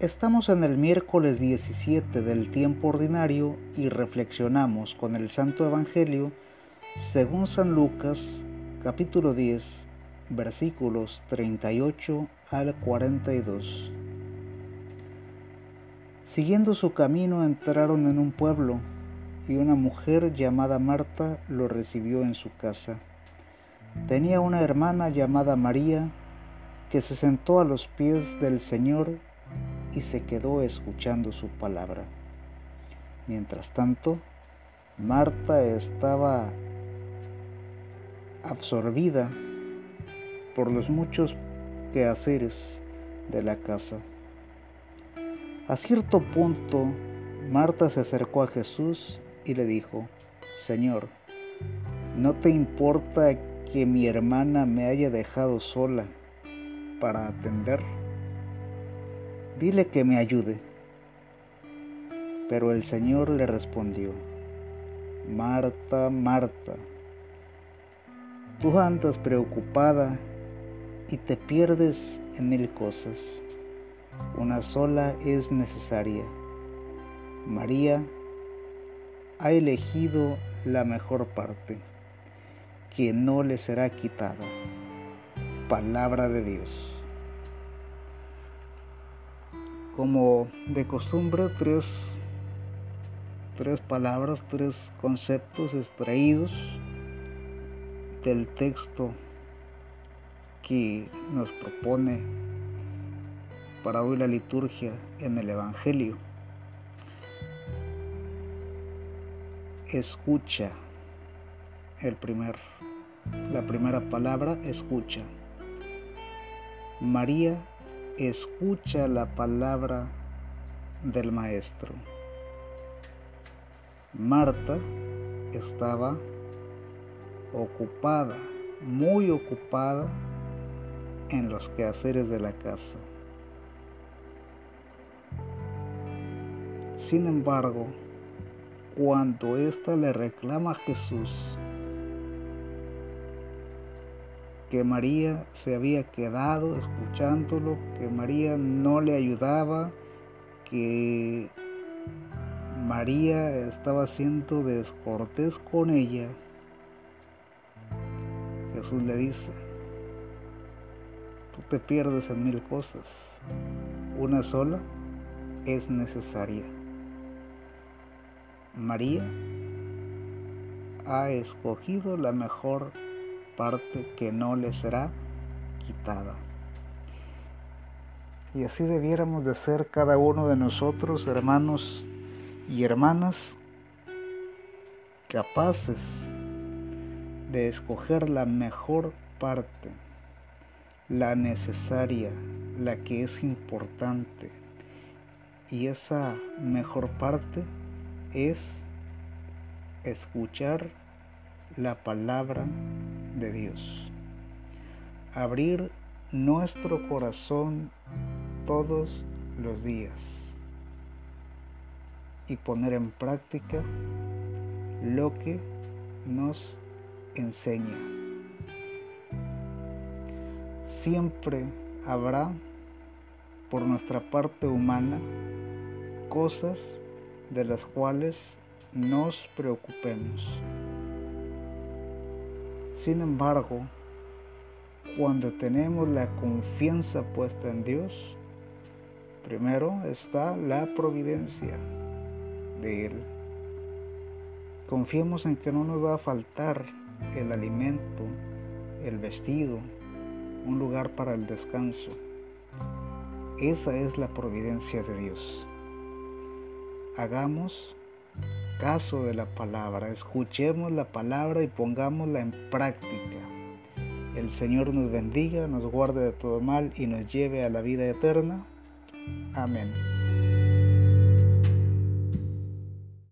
Estamos en el miércoles 17 del tiempo ordinario y reflexionamos con el Santo Evangelio según San Lucas capítulo 10 versículos 38 al 42. Siguiendo su camino entraron en un pueblo y una mujer llamada Marta lo recibió en su casa. Tenía una hermana llamada María que se sentó a los pies del Señor y se quedó escuchando su palabra. Mientras tanto, Marta estaba absorbida por los muchos quehaceres de la casa. A cierto punto, Marta se acercó a Jesús y le dijo, Señor, ¿no te importa que mi hermana me haya dejado sola para atender? Dile que me ayude. Pero el Señor le respondió, Marta, Marta, tú andas preocupada y te pierdes en mil cosas. Una sola es necesaria. María ha elegido la mejor parte, que no le será quitada. Palabra de Dios como de costumbre tres, tres palabras, tres conceptos extraídos del texto que nos propone para hoy la liturgia en el Evangelio. Escucha, el primer, la primera palabra, escucha. María escucha la palabra del maestro. Marta estaba ocupada, muy ocupada en los quehaceres de la casa. Sin embargo, cuando ésta le reclama a Jesús que María se había quedado escuchándolo, que María no le ayudaba, que María estaba siendo descortés con ella. Jesús le dice, tú te pierdes en mil cosas, una sola es necesaria. María ha escogido la mejor parte que no le será quitada. Y así debiéramos de ser cada uno de nosotros, hermanos y hermanas, capaces de escoger la mejor parte, la necesaria, la que es importante. Y esa mejor parte es escuchar la palabra de Dios. Abrir nuestro corazón todos los días y poner en práctica lo que nos enseña. Siempre habrá por nuestra parte humana cosas de las cuales nos preocupemos. Sin embargo, cuando tenemos la confianza puesta en Dios, primero está la providencia de Él. Confiemos en que no nos va a faltar el alimento, el vestido, un lugar para el descanso. Esa es la providencia de Dios. Hagamos caso de la palabra, escuchemos la palabra y pongámosla en práctica. El Señor nos bendiga, nos guarde de todo mal y nos lleve a la vida eterna. Amén.